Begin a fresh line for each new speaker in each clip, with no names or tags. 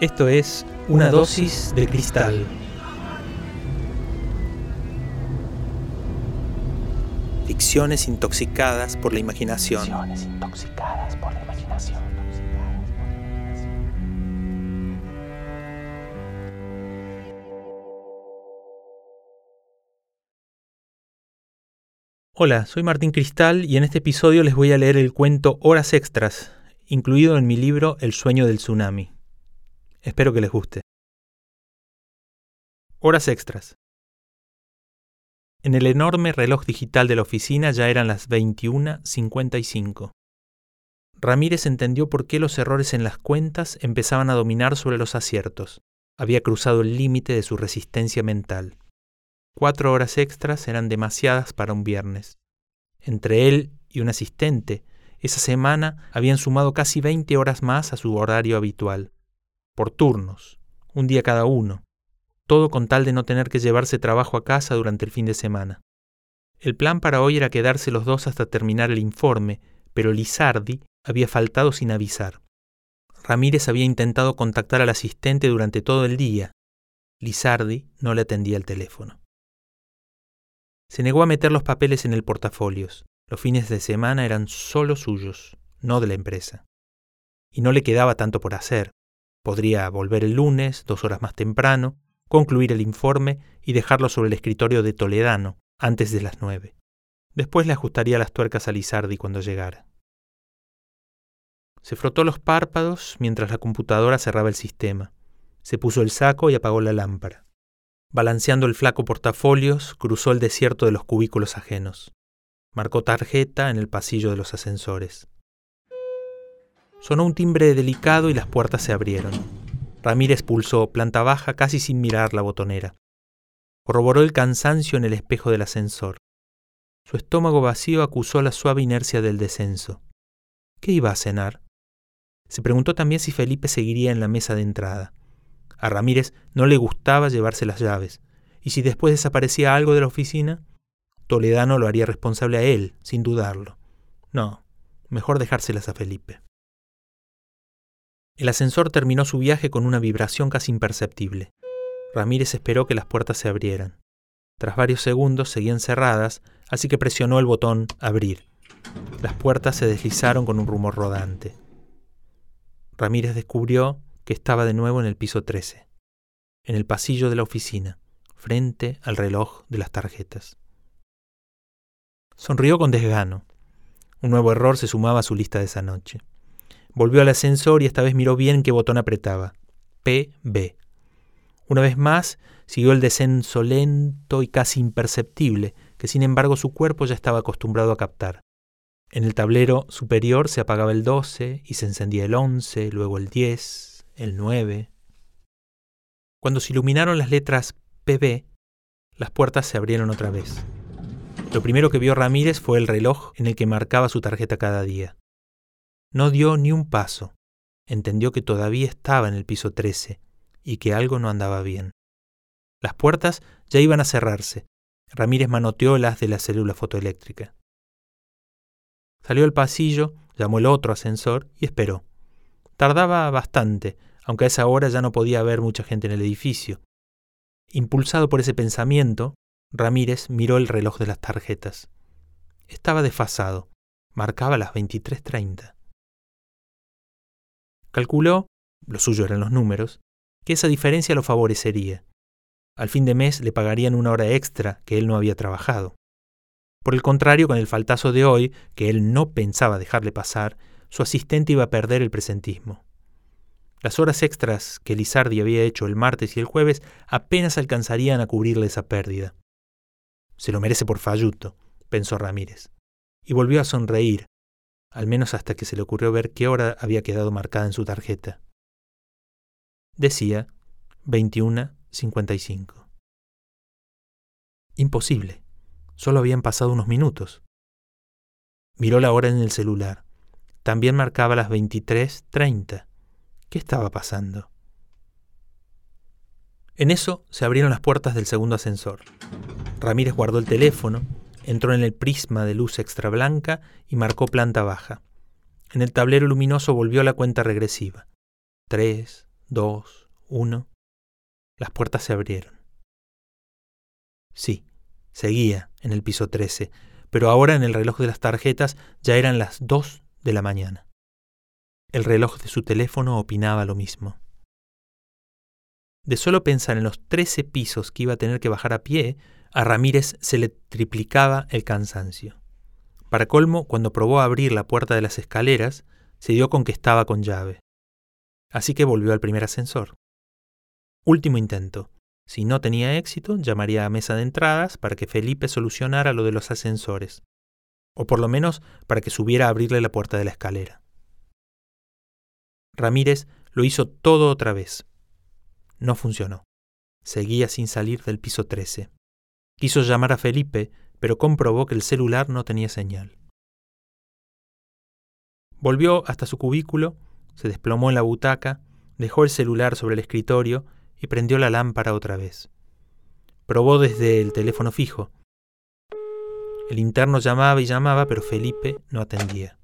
Esto es Una dosis de cristal. Ficciones intoxicadas por la imaginación.
Ficciones intoxicadas por la imaginación.
Hola, soy Martín Cristal y en este episodio les voy a leer el cuento Horas Extras, incluido en mi libro El sueño del tsunami. Espero que les guste. Horas extras. En el enorme reloj digital de la oficina ya eran las 21.55. Ramírez entendió por qué los errores en las cuentas empezaban a dominar sobre los aciertos. Había cruzado el límite de su resistencia mental. Cuatro horas extras eran demasiadas para un viernes. Entre él y un asistente, esa semana habían sumado casi 20 horas más a su horario habitual. Por turnos, un día cada uno. Todo con tal de no tener que llevarse trabajo a casa durante el fin de semana. El plan para hoy era quedarse los dos hasta terminar el informe, pero Lizardi había faltado sin avisar. Ramírez había intentado contactar al asistente durante todo el día. Lizardi no le atendía el teléfono. Se negó a meter los papeles en el portafolios. Los fines de semana eran solo suyos, no de la empresa. Y no le quedaba tanto por hacer. Podría volver el lunes, dos horas más temprano, concluir el informe y dejarlo sobre el escritorio de Toledano antes de las nueve. Después le ajustaría las tuercas a Lizardi cuando llegara. Se frotó los párpados mientras la computadora cerraba el sistema. Se puso el saco y apagó la lámpara. Balanceando el flaco portafolios, cruzó el desierto de los cubículos ajenos. Marcó tarjeta en el pasillo de los ascensores. Sonó un timbre delicado y las puertas se abrieron. Ramírez pulsó planta baja casi sin mirar la botonera. Corroboró el cansancio en el espejo del ascensor. Su estómago vacío acusó la suave inercia del descenso. ¿Qué iba a cenar? Se preguntó también si Felipe seguiría en la mesa de entrada. A Ramírez no le gustaba llevarse las llaves, y si después desaparecía algo de la oficina, Toledano lo haría responsable a él, sin dudarlo. No, mejor dejárselas a Felipe. El ascensor terminó su viaje con una vibración casi imperceptible. Ramírez esperó que las puertas se abrieran. Tras varios segundos seguían cerradas, así que presionó el botón Abrir. Las puertas se deslizaron con un rumor rodante. Ramírez descubrió que estaba de nuevo en el piso 13, en el pasillo de la oficina, frente al reloj de las tarjetas. Sonrió con desgano. Un nuevo error se sumaba a su lista de esa noche. Volvió al ascensor y esta vez miró bien qué botón apretaba. PB. Una vez más, siguió el descenso lento y casi imperceptible, que sin embargo su cuerpo ya estaba acostumbrado a captar. En el tablero superior se apagaba el 12 y se encendía el 11, luego el 10, el 9. Cuando se iluminaron las letras PB, las puertas se abrieron otra vez. Lo primero que vio Ramírez fue el reloj en el que marcaba su tarjeta cada día. No dio ni un paso. Entendió que todavía estaba en el piso 13 y que algo no andaba bien. Las puertas ya iban a cerrarse. Ramírez manoteó las de la célula fotoeléctrica. Salió al pasillo, llamó el otro ascensor y esperó. Tardaba bastante, aunque a esa hora ya no podía haber mucha gente en el edificio. Impulsado por ese pensamiento, Ramírez miró el reloj de las tarjetas. Estaba desfasado. Marcaba las 23.30. Calculó, lo suyo eran los números, que esa diferencia lo favorecería. Al fin de mes le pagarían una hora extra que él no había trabajado. Por el contrario, con el faltazo de hoy, que él no pensaba dejarle pasar, su asistente iba a perder el presentismo. Las horas extras que Lizardi había hecho el martes y el jueves apenas alcanzarían a cubrirle esa pérdida. Se lo merece por falluto, pensó Ramírez, y volvió a sonreír, al menos hasta que se le ocurrió ver qué hora había quedado marcada en su tarjeta. Decía 21.55. Imposible. Solo habían pasado unos minutos. Miró la hora en el celular. También marcaba las 23.30. ¿Qué estaba pasando? En eso se abrieron las puertas del segundo ascensor. Ramírez guardó el teléfono, entró en el prisma de luz extra blanca y marcó planta baja. En el tablero luminoso volvió la cuenta regresiva. Tres, dos, uno. Las puertas se abrieron. Sí, seguía en el piso 13, pero ahora en el reloj de las tarjetas ya eran las dos de la mañana. El reloj de su teléfono opinaba lo mismo. De solo pensar en los trece pisos que iba a tener que bajar a pie, a Ramírez se le triplicaba el cansancio. Para colmo, cuando probó abrir la puerta de las escaleras, se dio con que estaba con llave. Así que volvió al primer ascensor. Último intento. Si no tenía éxito, llamaría a mesa de entradas para que Felipe solucionara lo de los ascensores, o por lo menos para que subiera a abrirle la puerta de la escalera. Ramírez lo hizo todo otra vez. No funcionó. Seguía sin salir del piso 13. Quiso llamar a Felipe, pero comprobó que el celular no tenía señal. Volvió hasta su cubículo, se desplomó en la butaca, dejó el celular sobre el escritorio y prendió la lámpara otra vez. Probó desde el teléfono fijo. El interno llamaba y llamaba, pero Felipe no atendía.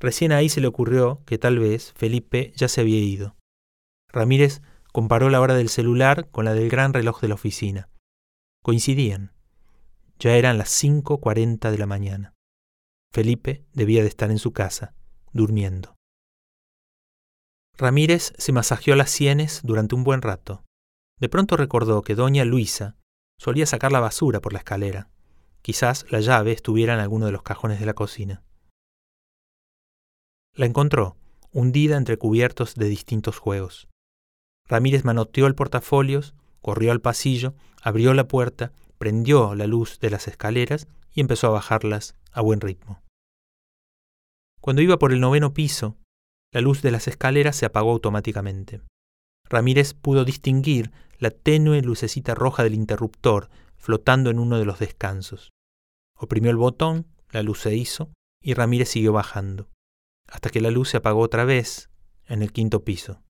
Recién ahí se le ocurrió que tal vez Felipe ya se había ido. Ramírez comparó la hora del celular con la del gran reloj de la oficina. Coincidían. Ya eran las 5.40 de la mañana. Felipe debía de estar en su casa, durmiendo. Ramírez se masajeó las sienes durante un buen rato. De pronto recordó que doña Luisa solía sacar la basura por la escalera. Quizás la llave estuviera en alguno de los cajones de la cocina. La encontró, hundida entre cubiertos de distintos juegos. Ramírez manoteó el portafolios, corrió al pasillo, abrió la puerta, prendió la luz de las escaleras y empezó a bajarlas a buen ritmo. Cuando iba por el noveno piso, la luz de las escaleras se apagó automáticamente. Ramírez pudo distinguir la tenue lucecita roja del interruptor flotando en uno de los descansos. Oprimió el botón, la luz se hizo y Ramírez siguió bajando, hasta que la luz se apagó otra vez en el quinto piso.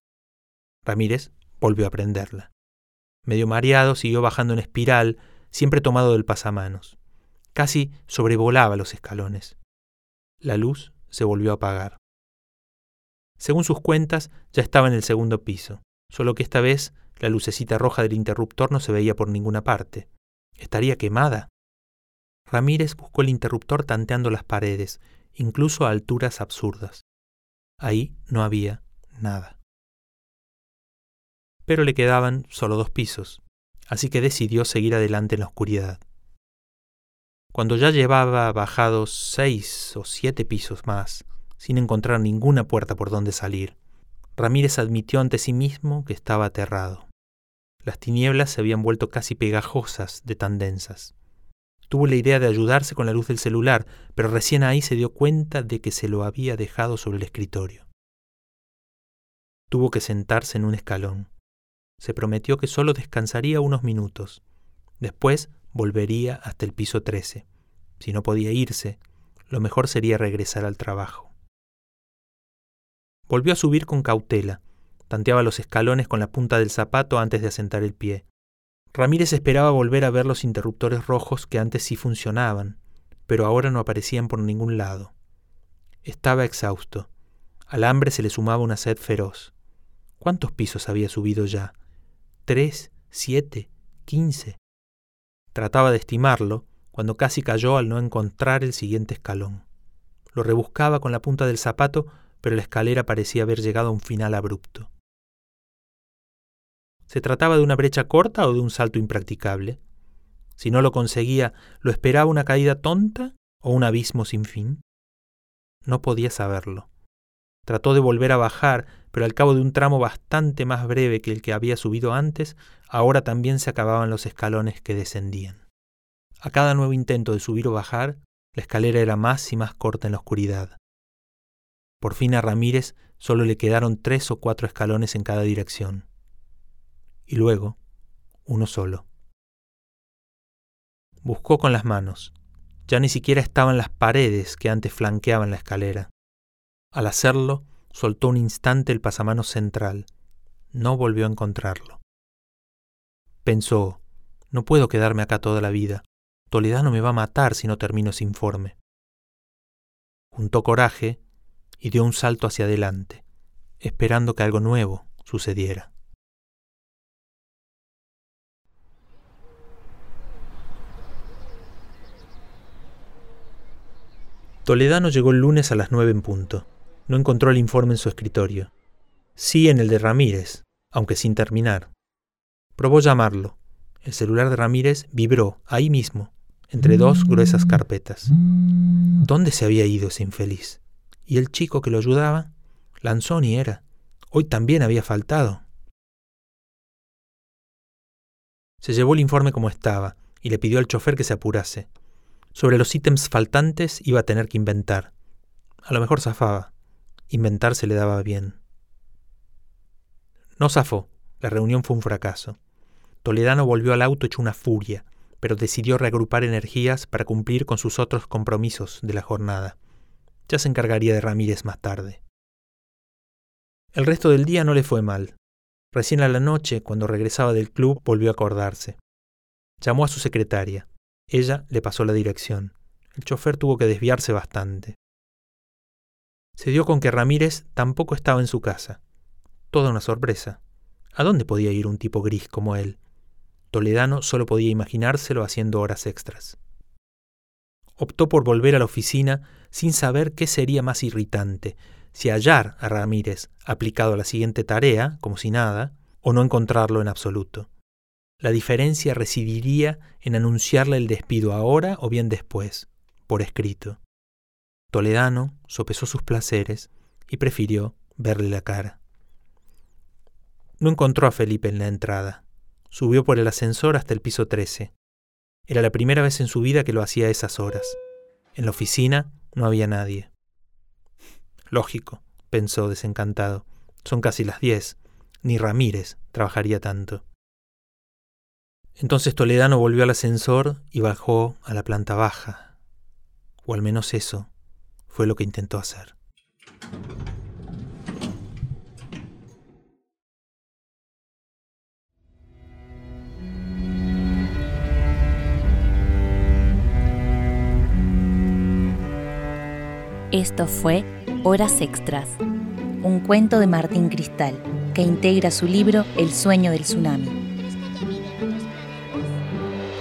Ramírez volvió a prenderla. Medio mareado, siguió bajando en espiral, siempre tomado del pasamanos. Casi sobrevolaba los escalones. La luz se volvió a apagar. Según sus cuentas, ya estaba en el segundo piso, solo que esta vez la lucecita roja del interruptor no se veía por ninguna parte. ¿Estaría quemada? Ramírez buscó el interruptor tanteando las paredes, incluso a alturas absurdas. Ahí no había nada. Pero le quedaban solo dos pisos, así que decidió seguir adelante en la oscuridad. Cuando ya llevaba bajados seis o siete pisos más, sin encontrar ninguna puerta por donde salir. Ramírez admitió ante sí mismo que estaba aterrado. Las tinieblas se habían vuelto casi pegajosas de tan densas. Tuvo la idea de ayudarse con la luz del celular, pero recién ahí se dio cuenta de que se lo había dejado sobre el escritorio. Tuvo que sentarse en un escalón. Se prometió que solo descansaría unos minutos. Después volvería hasta el piso 13. Si no podía irse, lo mejor sería regresar al trabajo. Volvió a subir con cautela. Tanteaba los escalones con la punta del zapato antes de asentar el pie. Ramírez esperaba volver a ver los interruptores rojos que antes sí funcionaban, pero ahora no aparecían por ningún lado. Estaba exhausto. Al hambre se le sumaba una sed feroz. ¿Cuántos pisos había subido ya? ¿Tres? ¿Siete? ¿Quince? Trataba de estimarlo, cuando casi cayó al no encontrar el siguiente escalón. Lo rebuscaba con la punta del zapato, pero la escalera parecía haber llegado a un final abrupto. ¿Se trataba de una brecha corta o de un salto impracticable? Si no lo conseguía, ¿lo esperaba una caída tonta o un abismo sin fin? No podía saberlo. Trató de volver a bajar, pero al cabo de un tramo bastante más breve que el que había subido antes, ahora también se acababan los escalones que descendían. A cada nuevo intento de subir o bajar, la escalera era más y más corta en la oscuridad. Por fin a Ramírez solo le quedaron tres o cuatro escalones en cada dirección. Y luego, uno solo. Buscó con las manos. Ya ni siquiera estaban las paredes que antes flanqueaban la escalera. Al hacerlo, soltó un instante el pasamanos central. No volvió a encontrarlo. Pensó, no puedo quedarme acá toda la vida. Toledano me va a matar si no termino ese informe. Juntó coraje y dio un salto hacia adelante. esperando que algo nuevo sucediera. Toledano llegó el lunes a las nueve en punto. No encontró el informe en su escritorio. Sí en el de Ramírez, aunque sin terminar. Probó llamarlo. El celular de Ramírez vibró ahí mismo, entre dos gruesas carpetas. ¿Dónde se había ido ese infeliz? ¿Y el chico que lo ayudaba? Lanzoni era. Hoy también había faltado. Se llevó el informe como estaba y le pidió al chofer que se apurase. Sobre los ítems faltantes iba a tener que inventar. A lo mejor zafaba. Inventar se le daba bien. No zafó. La reunión fue un fracaso. Toledano volvió al auto hecho una furia, pero decidió reagrupar energías para cumplir con sus otros compromisos de la jornada. Ya se encargaría de Ramírez más tarde. El resto del día no le fue mal. Recién a la noche, cuando regresaba del club, volvió a acordarse. Llamó a su secretaria. Ella le pasó la dirección. El chofer tuvo que desviarse bastante. Se dio con que Ramírez tampoco estaba en su casa. Toda una sorpresa. ¿A dónde podía ir un tipo gris como él? Toledano solo podía imaginárselo haciendo horas extras. Optó por volver a la oficina sin saber qué sería más irritante, si hallar a Ramírez aplicado a la siguiente tarea, como si nada, o no encontrarlo en absoluto. La diferencia residiría en anunciarle el despido ahora o bien después, por escrito. Toledano sopesó sus placeres y prefirió verle la cara. No encontró a Felipe en la entrada. Subió por el ascensor hasta el piso 13. Era la primera vez en su vida que lo hacía a esas horas. En la oficina no había nadie. Lógico, pensó desencantado. Son casi las diez. Ni Ramírez trabajaría tanto. Entonces Toledano volvió al ascensor y bajó a la planta baja. O al menos eso fue lo que intentó hacer.
Esto fue Horas Extras, un cuento de Martín Cristal que integra su libro El sueño del tsunami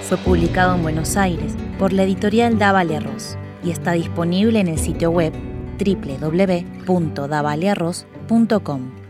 fue publicado en Buenos Aires por la editorial Davalle Arroz y está disponible en el sitio web www.davalearroz.com.